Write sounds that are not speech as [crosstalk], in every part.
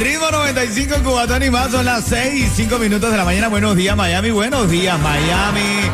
Ritmo 95 Cubatón y más son las 6 y 5 minutos de la mañana. Buenos días, Miami. Buenos días, Miami.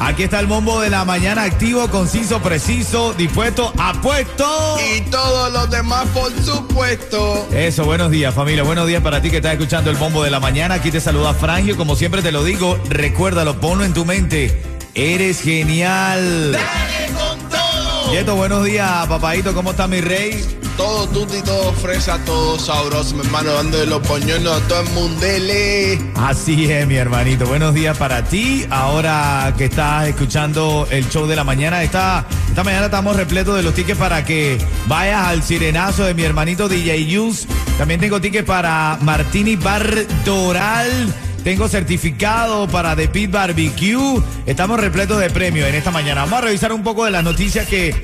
Aquí está el bombo de la mañana activo, conciso, preciso, dispuesto, apuesto. Y todos los demás, por supuesto. Eso, buenos días, familia. Buenos días para ti que estás escuchando el bombo de la mañana. Aquí te saluda Frangio. Como siempre te lo digo, recuérdalo, ponlo en tu mente. Eres genial. ¡Dale con todo! Yeto, buenos días, papadito. ¿Cómo está mi rey? Todo tutti, todo fresa, todo sabroso, mi hermano, dando de los poñones a todo el mundele. Así es, mi hermanito. Buenos días para ti. Ahora que estás escuchando el show de la mañana, esta, esta mañana estamos repletos de los tickets para que vayas al sirenazo de mi hermanito DJ Yus. También tengo tickets para Martini Bar Doral. Tengo certificado para The Pit Barbecue. Estamos repletos de premios en esta mañana. Vamos a revisar un poco de las noticias que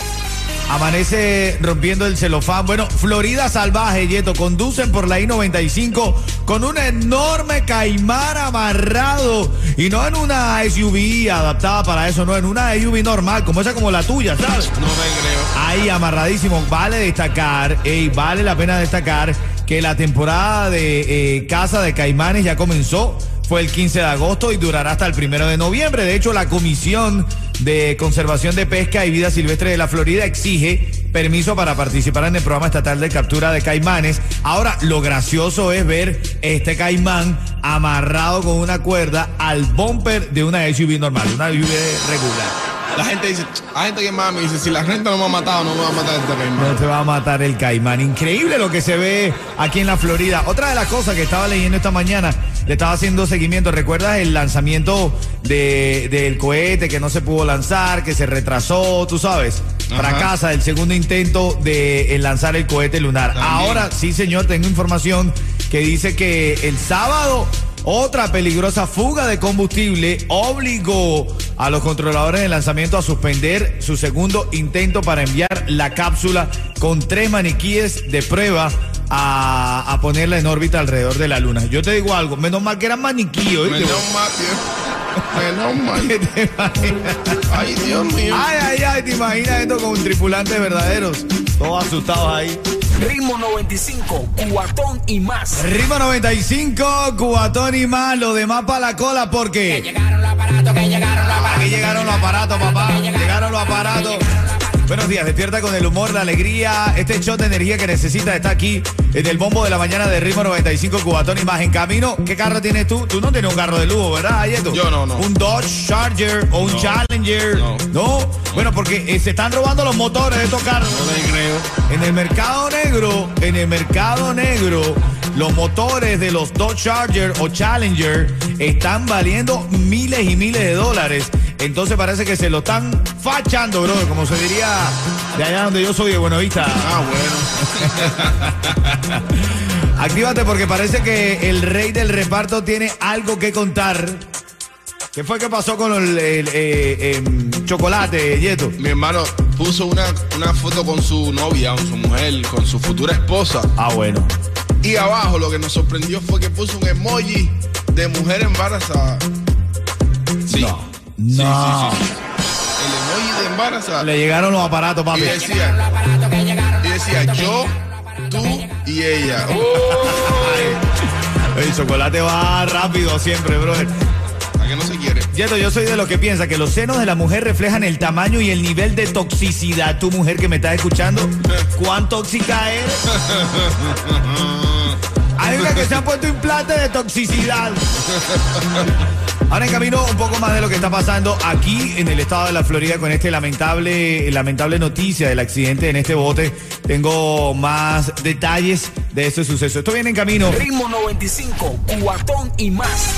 Amanece rompiendo el celofán. Bueno, Florida Salvaje, Yeto, conducen por la I-95 con un enorme caimán amarrado. Y no en una SUV adaptada para eso, no, en una SUV normal, como esa como la tuya, ¿sabes? No me creo. Ahí amarradísimo. Vale destacar, ey, vale la pena destacar que la temporada de eh, caza de caimanes ya comenzó. Fue el 15 de agosto y durará hasta el primero de noviembre. De hecho, la Comisión de Conservación de Pesca y Vida Silvestre de la Florida exige permiso para participar en el programa estatal de captura de caimanes. Ahora, lo gracioso es ver este caimán amarrado con una cuerda al bumper de una SUV normal, una SUV regular. La gente dice, hay gente que mami dice, si la renta no me ha matado, no me va a matar este No caimán. te va a matar el caimán. Increíble lo que se ve aquí en la Florida. Otra de las cosas que estaba leyendo esta mañana, le estaba haciendo seguimiento. ¿Recuerdas el lanzamiento de- del cohete que no se pudo lanzar, que se retrasó, tú sabes? Ajá. Fracasa el segundo intento de lanzar el cohete lunar. También. Ahora, sí, señor, tengo información que dice que el sábado otra peligrosa fuga de combustible obligó a los controladores de lanzamiento a suspender su segundo intento para enviar la cápsula con tres maniquíes de prueba a, a ponerla en órbita alrededor de la luna. Yo te digo algo, menos mal que eran maniquíes. ¿oíste? Menos mal, tío. Menos [laughs] mal. Ay, Dios mío. Ay, ay, ay, te imaginas esto con tripulantes verdaderos, todos asustados ahí. Ritmo 95, cuatón y más. Ritmo 95, cubatón y más, lo demás para la cola porque... Llegaron los aparatos, que llegaron los aparatos. Aquí llegaron los aparatos, papá. Llegaron los aparatos. Buenos días, despierta con el humor, la alegría. Este shot de energía que necesitas está aquí en el bombo de la mañana de Ritmo 95 Cubatón y más en camino. ¿Qué carro tienes tú? Tú no tienes un carro de lujo, ¿verdad, Ayeto? Yo no, no. Un Dodge Charger o un No. Challenger. No. Bueno, porque eh, se están robando los motores de estos carros. No me creo. En el mercado negro, en el mercado negro, los motores de los Dodge Charger o Challenger están valiendo miles y miles de dólares. Entonces parece que se lo están fachando, bro, como se diría de allá donde yo soy, de Buenavista. Ah, bueno. [laughs] Actívate porque parece que el rey del reparto tiene algo que contar. ¿Qué fue que pasó con el, el, eh, em, chocolate, Yeto? Mi hermano puso una, una foto con su novia, con su mujer, con su futura esposa. Ah, bueno. Y abajo lo que nos sorprendió fue que puso un emoji de mujer embarazada. Sí. No. Sí, No. sí, sí. El emoji de embarazada. Le llegaron los aparatos, Y papi. decía, y decía yo, tú y ella. [laughs] El chocolate va rápido siempre, brother. ¿A que no se quiere? Yeto, yo soy de los que piensa que los senos de la mujer reflejan el tamaño y el nivel de toxicidad. Tu mujer que me estás escuchando, [laughs] ¿cuán tóxica eres? [laughs] Hay una que se han puesto implantes de toxicidad. Ahora en camino un poco más de lo que está pasando aquí en el estado de la Florida con este lamentable, lamentable noticia del accidente en este bote. Tengo más detalles de este suceso. Esto viene en camino. Ritmo 95, cuatón y más.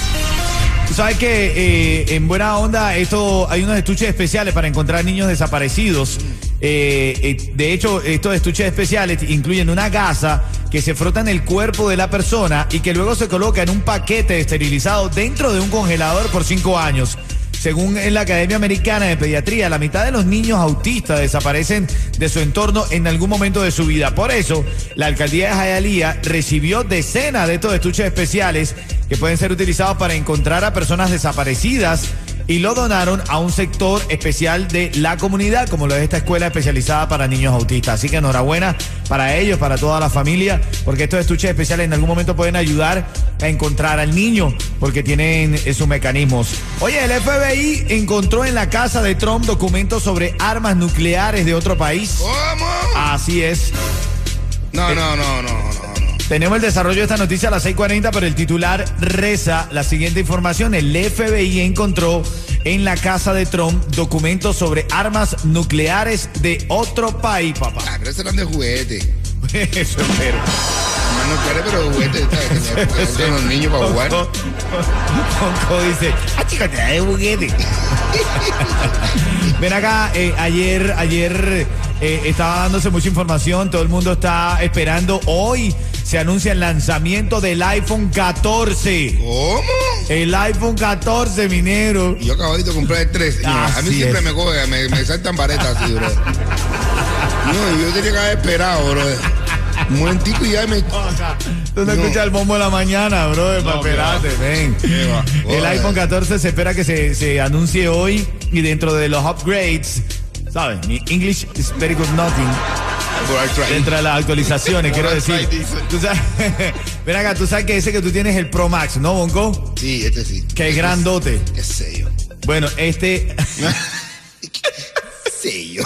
Tú sabes que eh, en buena onda esto hay unos estuches especiales para encontrar niños desaparecidos Eh, eh, de hecho, estos estuches especiales incluyen una gasa que se frota en el cuerpo de la persona y que luego se coloca en un paquete esterilizado dentro de un congelador por cinco años. Según en la Academia Americana de Pediatría, la mitad de los niños autistas desaparecen de su entorno en algún momento de su vida. Por eso, la alcaldía de Hialeah recibió decenas de estos estuches especiales que pueden ser utilizados para encontrar a personas desaparecidas y lo donaron a un sector especial de la comunidad, como lo es esta escuela especializada para niños autistas. Así que enhorabuena para ellos, para toda la familia, porque estos estuches especiales en algún momento pueden ayudar a encontrar al niño, porque tienen eh, sus mecanismos. Oye, el FBI encontró en la casa de Trump documentos sobre armas nucleares de otro país. ¿Cómo? Así es. No, no, no, no, no. Tenemos el desarrollo de esta noticia a las 6:40, pero el titular reza la siguiente información. El FBI encontró en la casa de Trump documentos sobre armas nucleares de otro país, papá. Ah, pero eran de juguete. [laughs] Eso espero. No quiere, pero juguete. ¿sabes? Que [laughs] los niños para jugar. Ponco dice, ah, chica, te da de juguete. [laughs] Ven acá, eh, ayer, ayer eh, estaba dándose mucha información, todo el mundo está esperando. Hoy se anuncia el lanzamiento del iPhone 14. ¿Cómo? El iPhone 14, minero. Yo acabadito de comprar el 3. a mí siempre es. me coge, me, me saltan varetas así, bro. [laughs] No, yo tenía que haber esperado, bro. Un momentico y ya me. Tú no, No. escuchas el bombo de la mañana, bro. espérate, ven. va. El iPhone 14 se espera que se, se anuncie hoy y dentro de los upgrades, ¿sabes? Mi English is very good nothing. Dentro de las actualizaciones, quiero decir. Tú sabes, [laughs] ven acá, tú sabes que ese que tú tienes es el Pro Max, ¿no, Bonco? Sí, este sí. Que es grandote. Qué sello. Bueno, este. [laughs] Sello.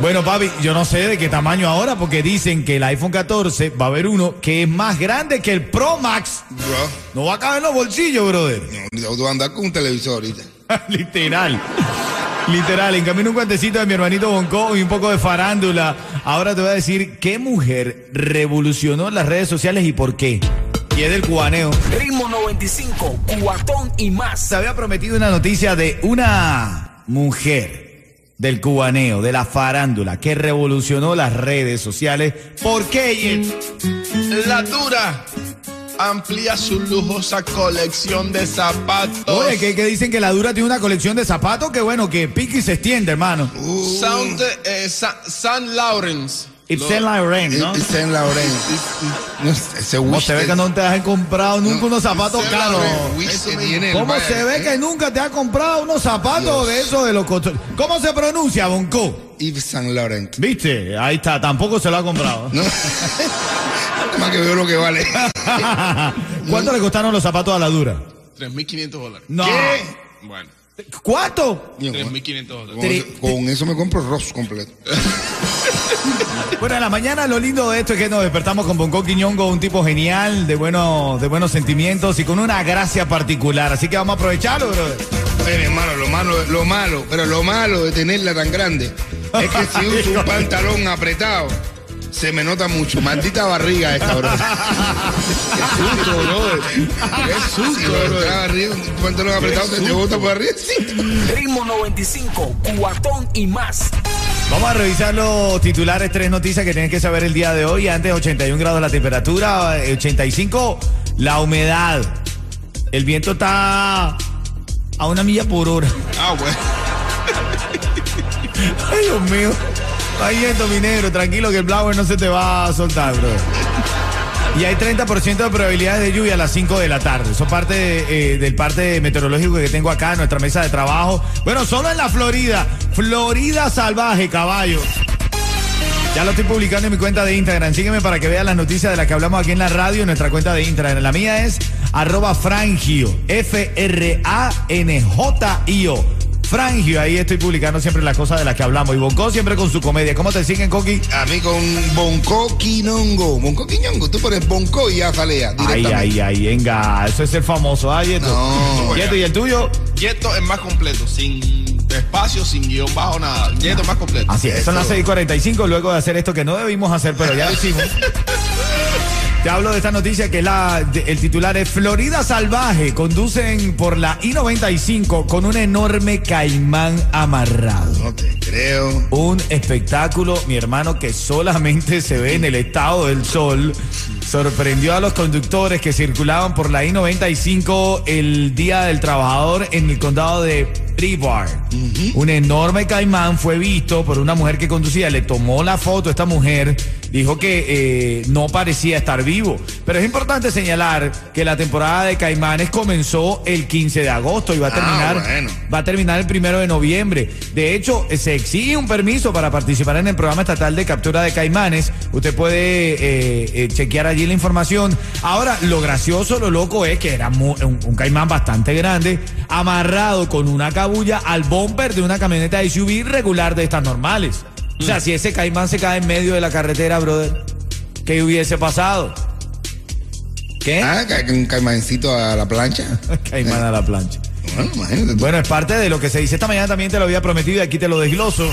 Bueno, papi, yo no sé de qué tamaño ahora, porque dicen que el iPhone 14 va a haber uno que es más grande que el Pro Max. Bro, No va a caber en los bolsillos, brother. no, tú vas a andar con un televisor ahorita. [laughs] Literal. Literal, en camino un cuentecito de mi hermanito Bonco y un poco de farándula. Ahora te voy a decir qué mujer revolucionó las redes sociales y por qué. Y es del cubaneo. Ritmo 95, cuatón y más. Se había prometido una noticia de una mujer del cubaneo, de la farándula, que revolucionó las redes sociales. ¿Por qué? La dura amplía su lujosa colección de zapatos. Oye, que, que dicen que la dura tiene una colección de zapatos que bueno, que pica y se extiende, hermano. Sound, eh, Sa- San Lawrence. Yves Saint Laurent, ¿no? Y Saint Laurent. [laughs] No, ¿Cómo wish se ve que no te has comprado nunca unos zapatos caros? ¿Cómo se ve eh? que nunca te has comprado unos zapatos de esos de los cotos? ¿Cómo se pronuncia, Bonco? Yves Saint Laurent. ¿Viste? Ahí está, tampoco se lo ha comprado. No. [laughs] Que veo lo que vale. [laughs] ¿Cuánto le costaron los zapatos a la dura? 3.500 dólares. No. ¿Qué? Bueno, ¿Cuánto? 3.500 dólares. Con, eso- con eso me compro Ross completo. [laughs] Bueno, en la mañana lo lindo de esto es que nos despertamos con Bonco Quiñongo, un tipo genial, de, bueno, de buenos sentimientos y con una gracia particular. Así que vamos a aprovecharlo, brother. Oye, mi hermano, lo malo, lo malo, pero lo malo de tenerla tan grande es que si uso un [laughs] pantalón apretado, se me nota mucho. Maldita barriga esta, bro. Qué susto, bro. Qué susto, bro. Barriga, pantalón apretado se te bota por arriba. Sí. Ritmo 95, cuatón y más. Vamos a revisar los titulares, tres noticias que tienes que saber el día de hoy. Antes 81 grados la temperatura, eh, 85 la humedad. El viento está a una milla por hora. Ah, bueno. Ay, Dios mío. Ay, viento, mi negro. Tranquilo que el blower no se te va a soltar, bro. Y hay 30% de probabilidades de lluvia a las 5 de la tarde. Eso parte eh, del parte meteorológico que tengo acá en nuestra mesa de trabajo. Bueno, solo en la Florida. Florida salvaje, caballo. Ya lo estoy publicando en mi cuenta de Instagram. Sígueme para que veas las noticias de las que hablamos aquí en la radio en nuestra cuenta de Instagram. La mía es arroba frangio. F-R-A-N-J-I-O. Frangio, ahí estoy publicando siempre las cosas de las que hablamos. Y Bonco siempre con su comedia. ¿Cómo te siguen, Coqui? A mí con Bonco Quinongo. Bonco Quiñongo. Tú pones Bonco y ya salea. Ay, ay, ay, venga. Eso es el famoso. Ay, Yeto. No. Yeto, ¿y el tuyo? Yeto es más completo, sin espacio, sin guion bajo, nada. Yeto es más completo. Así es, son las 6:45 luego de hacer esto que no debimos hacer, pero ya lo hicimos. [laughs] Te hablo de esta noticia que la, de- el titular es Florida salvaje. Conducen por la I-95 con un enorme caimán amarrado. No te creo. Un espectáculo, mi hermano, que solamente se ve en el estado del sol. Sorprendió a los conductores que circulaban por la I-95 el Día del Trabajador en el condado de Brevard. Un enorme caimán fue visto por una mujer que conducía. Le tomó la foto esta mujer. Dijo que eh, no parecía estar vivo. Pero es importante señalar que la temporada de caimanes comenzó el 15 de agosto y va a Ah, terminar bueno. va a terminar el primero de noviembre. De hecho, se exige un permiso para participar en el programa estatal de captura de caimanes. Usted puede eh, eh, chequear allí la información. Ahora, lo gracioso, lo loco es que era un, un caimán bastante grande, amarrado con una cabulla al bumper de una camioneta SUV regular de estas normales. O sea, si ese caimán se cae en medio de la carretera, brother, ¿qué hubiese pasado? ¿Qué? Ah, un caimancito a la plancha. [laughs] Caimán a la plancha. Bueno, imagínate. tú. Bueno, es parte de lo que se dice esta mañana, también te lo había prometido y aquí te lo desgloso.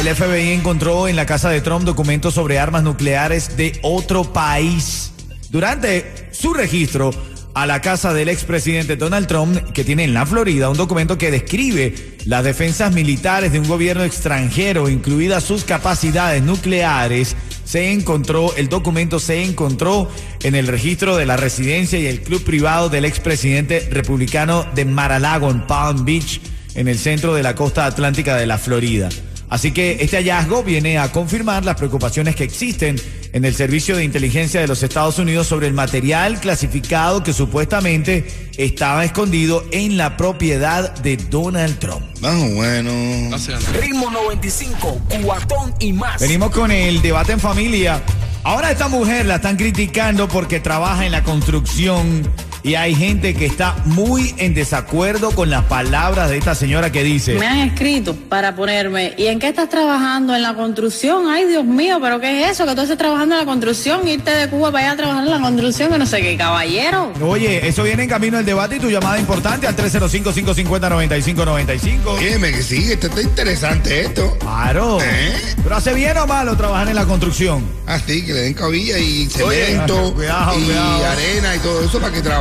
El FBI encontró en la casa de Trump documentos sobre armas nucleares de otro país. Durante su registro a la casa del expresidente Donald Trump, que tiene en la Florida un documento que describe las defensas militares de un gobierno extranjero, incluidas sus capacidades nucleares, se encontró, el documento se encontró en el registro de la residencia y el club privado del expresidente republicano de Mar-a-Lago en Palm Beach, en el centro de la costa atlántica de la Florida. Así que este hallazgo viene a confirmar las preocupaciones que existen en el Servicio de Inteligencia de los Estados Unidos sobre el material clasificado que supuestamente estaba escondido en la propiedad de Donald Trump. Vamos, bueno. Gracias. Ritmo 95, cuatón y más. Venimos con el debate en familia. Ahora a esta mujer la están criticando porque trabaja en la construcción y hay gente que está muy en desacuerdo con las palabras de esta señora que dice, Me han escrito para ponerme, ¿y en qué estás trabajando? ¿En la construcción? Ay, Dios mío, ¿pero qué es eso? Que tú estés trabajando en la construcción, irte de Cuba para allá a trabajar en la construcción, que no sé qué, caballero. oye, eso viene en camino el debate y tu llamada importante al 305-550-9595. Óyeme, que sí, esto está interesante esto. Claro. ¿Eh? Pero hace bien o malo trabajar en la construcción. Así, que le den cabilla y Oye, cemento cuidado, y cuidado. arena y todo eso para que